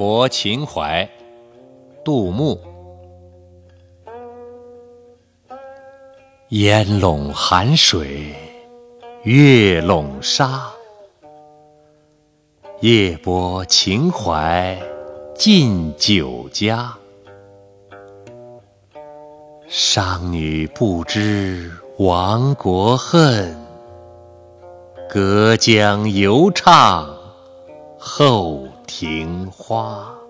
泊秦淮，杜牧。烟笼寒水，月笼沙。夜泊秦淮近酒家。商女不知亡国恨，隔江犹唱后庭花。